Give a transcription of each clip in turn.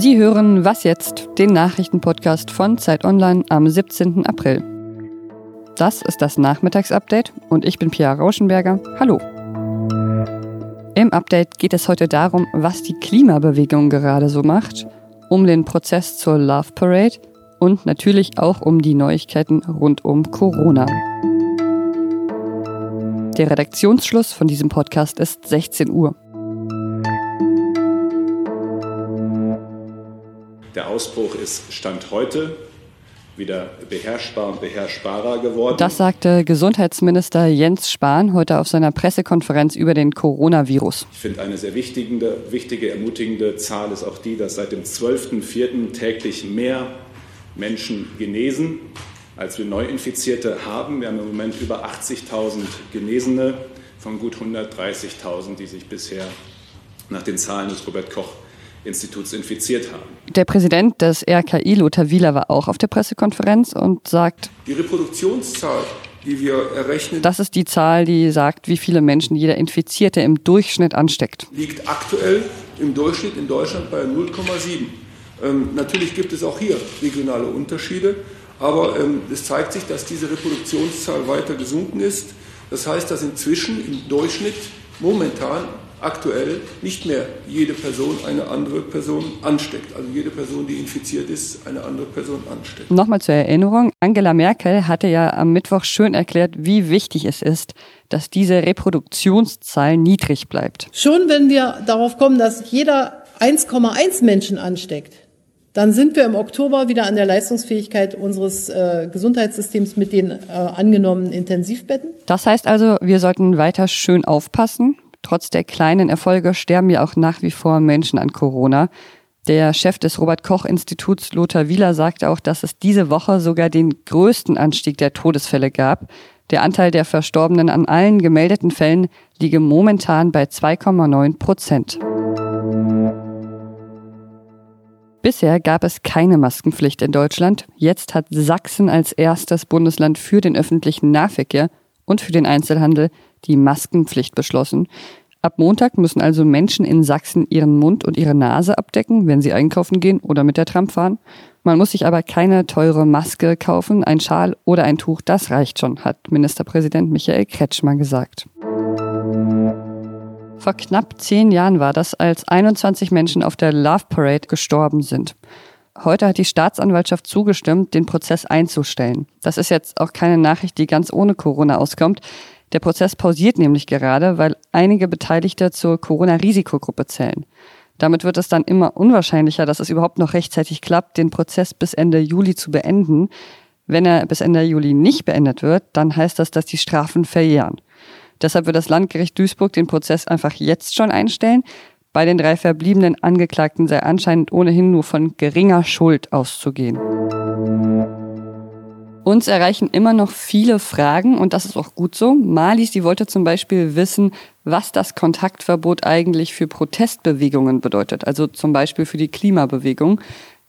Sie hören Was jetzt, den Nachrichtenpodcast von Zeit Online am 17. April. Das ist das Nachmittagsupdate und ich bin Pia Rauschenberger. Hallo. Im Update geht es heute darum, was die Klimabewegung gerade so macht, um den Prozess zur Love Parade und natürlich auch um die Neuigkeiten rund um Corona. Der Redaktionsschluss von diesem Podcast ist 16 Uhr. Der Ausbruch ist Stand heute wieder beherrschbar und beherrschbarer geworden. Das sagte Gesundheitsminister Jens Spahn heute auf seiner Pressekonferenz über den Coronavirus. Ich finde, eine sehr wichtige, wichtige, ermutigende Zahl ist auch die, dass seit dem 12.04. täglich mehr Menschen genesen als wir Neuinfizierte haben. Wir haben im Moment über 80.000 Genesene von gut 130.000, die sich bisher nach den Zahlen des Robert Koch Instituts infiziert haben. Der Präsident des RKI, Lothar Wieler, war auch auf der Pressekonferenz und sagt, die Reproduktionszahl, die wir errechnen, das ist die Zahl, die sagt, wie viele Menschen jeder Infizierte im Durchschnitt ansteckt. Liegt aktuell im Durchschnitt in Deutschland bei 0,7. Ähm, natürlich gibt es auch hier regionale Unterschiede. Aber ähm, es zeigt sich, dass diese Reproduktionszahl weiter gesunken ist. Das heißt, dass inzwischen im Durchschnitt momentan aktuell nicht mehr jede Person eine andere Person ansteckt. Also jede Person, die infiziert ist, eine andere Person ansteckt. Nochmal zur Erinnerung, Angela Merkel hatte ja am Mittwoch schön erklärt, wie wichtig es ist, dass diese Reproduktionszahl niedrig bleibt. Schon wenn wir darauf kommen, dass jeder 1,1 Menschen ansteckt, dann sind wir im Oktober wieder an der Leistungsfähigkeit unseres äh, Gesundheitssystems mit den äh, angenommenen Intensivbetten. Das heißt also, wir sollten weiter schön aufpassen. Trotz der kleinen Erfolge sterben ja auch nach wie vor Menschen an Corona. Der Chef des Robert Koch Instituts Lothar Wieler sagt auch, dass es diese Woche sogar den größten Anstieg der Todesfälle gab. Der Anteil der Verstorbenen an allen gemeldeten Fällen liege momentan bei 2,9 Prozent. Bisher gab es keine Maskenpflicht in Deutschland. Jetzt hat Sachsen als erstes Bundesland für den öffentlichen Nahverkehr und für den Einzelhandel die Maskenpflicht beschlossen. Ab Montag müssen also Menschen in Sachsen ihren Mund und ihre Nase abdecken, wenn sie einkaufen gehen oder mit der Tram fahren. Man muss sich aber keine teure Maske kaufen, ein Schal oder ein Tuch, das reicht schon, hat Ministerpräsident Michael Kretschmer gesagt. Vor knapp zehn Jahren war das, als 21 Menschen auf der Love Parade gestorben sind. Heute hat die Staatsanwaltschaft zugestimmt, den Prozess einzustellen. Das ist jetzt auch keine Nachricht, die ganz ohne Corona auskommt. Der Prozess pausiert nämlich gerade, weil einige Beteiligte zur Corona-Risikogruppe zählen. Damit wird es dann immer unwahrscheinlicher, dass es überhaupt noch rechtzeitig klappt, den Prozess bis Ende Juli zu beenden. Wenn er bis Ende Juli nicht beendet wird, dann heißt das, dass die Strafen verjähren. Deshalb wird das Landgericht Duisburg den Prozess einfach jetzt schon einstellen. Bei den drei verbliebenen Angeklagten sei anscheinend ohnehin nur von geringer Schuld auszugehen. Uns erreichen immer noch viele Fragen und das ist auch gut so. Malis, die wollte zum Beispiel wissen, was das Kontaktverbot eigentlich für Protestbewegungen bedeutet, also zum Beispiel für die Klimabewegung.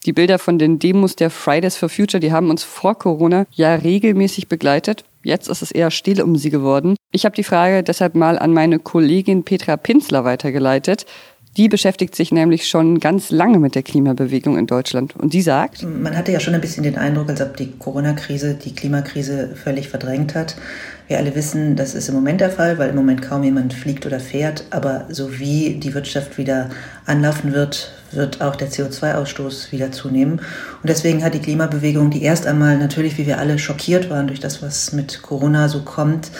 Die Bilder von den Demos der Fridays for Future, die haben uns vor Corona ja regelmäßig begleitet. Jetzt ist es eher still um sie geworden. Ich habe die Frage deshalb mal an meine Kollegin Petra Pinzler weitergeleitet. Die beschäftigt sich nämlich schon ganz lange mit der Klimabewegung in Deutschland. Und die sagt, man hatte ja schon ein bisschen den Eindruck, als ob die Corona-Krise die Klimakrise völlig verdrängt hat. Wir alle wissen, das ist im Moment der Fall, weil im Moment kaum jemand fliegt oder fährt. Aber so wie die Wirtschaft wieder anlaufen wird, wird auch der CO2-Ausstoß wieder zunehmen. Und deswegen hat die Klimabewegung, die erst einmal natürlich, wie wir alle schockiert waren durch das, was mit Corona so kommt,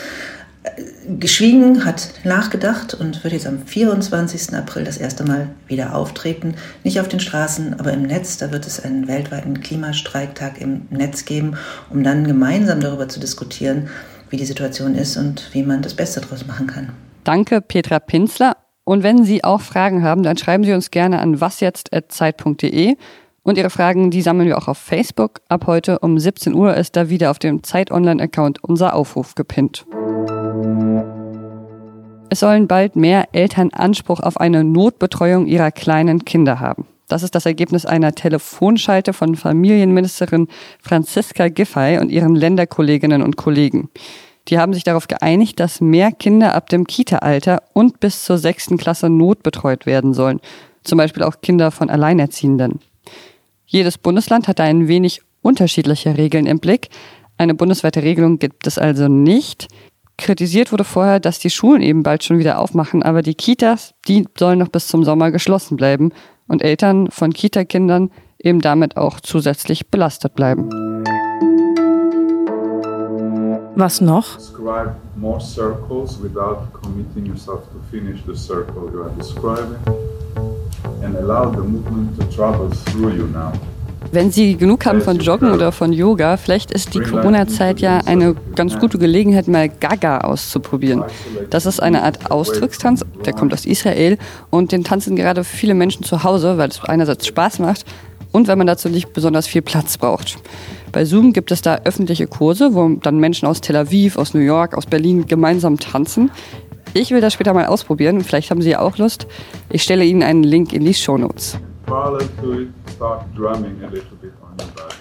geschwiegen, hat nachgedacht und wird jetzt am 24. April das erste Mal wieder auftreten. Nicht auf den Straßen, aber im Netz. Da wird es einen weltweiten Klimastreiktag im Netz geben, um dann gemeinsam darüber zu diskutieren, wie die Situation ist und wie man das Beste daraus machen kann. Danke, Petra Pinzler. Und wenn Sie auch Fragen haben, dann schreiben Sie uns gerne an wasjetzt.zeit.de. Und Ihre Fragen, die sammeln wir auch auf Facebook. Ab heute um 17 Uhr ist da wieder auf dem Zeit Online-Account unser Aufruf gepinnt. Es sollen bald mehr Eltern Anspruch auf eine Notbetreuung ihrer kleinen Kinder haben. Das ist das Ergebnis einer Telefonschalte von Familienministerin Franziska Giffey und ihren Länderkolleginnen und Kollegen. Die haben sich darauf geeinigt, dass mehr Kinder ab dem Kita-Alter und bis zur sechsten Klasse notbetreut werden sollen. zum Beispiel auch Kinder von Alleinerziehenden. Jedes Bundesland hat da ein wenig unterschiedliche Regeln im Blick. Eine bundesweite Regelung gibt es also nicht. Kritisiert wurde vorher, dass die Schulen eben bald schon wieder aufmachen, aber die Kitas, die sollen noch bis zum Sommer geschlossen bleiben und Eltern von Kitakindern eben damit auch zusätzlich belastet bleiben. Was noch? Describe more circles without committing yourself to finish the circle you are describing and allow the movement to travel through you now. Wenn Sie genug haben von Joggen oder von Yoga, vielleicht ist die Corona-Zeit ja eine ganz gute Gelegenheit, mal Gaga auszuprobieren. Das ist eine Art Ausdruckstanz, der kommt aus Israel und den tanzen gerade viele Menschen zu Hause, weil es einerseits Spaß macht und weil man dazu nicht besonders viel Platz braucht. Bei Zoom gibt es da öffentliche Kurse, wo dann Menschen aus Tel Aviv, aus New York, aus Berlin gemeinsam tanzen. Ich will das später mal ausprobieren und vielleicht haben Sie ja auch Lust. Ich stelle Ihnen einen Link in die Show Notes. Parallel to it, start drumming a little bit on your body.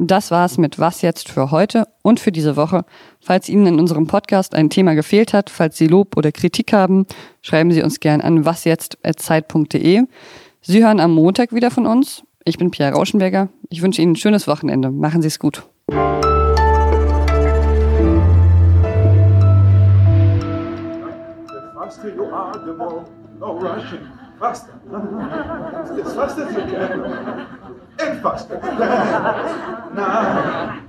Das war's mit Was jetzt für heute und für diese Woche. Falls Ihnen in unserem Podcast ein Thema gefehlt hat, falls Sie Lob oder Kritik haben, schreiben Sie uns gern an wasjetzt.zeit.de. Sie hören am Montag wieder von uns. Ich bin Pierre Rauschenberger. Ich wünsche Ihnen ein schönes Wochenende. Machen Sie es gut. Faster you are, the more no rushing. Faster. as fast as you can. And faster. now.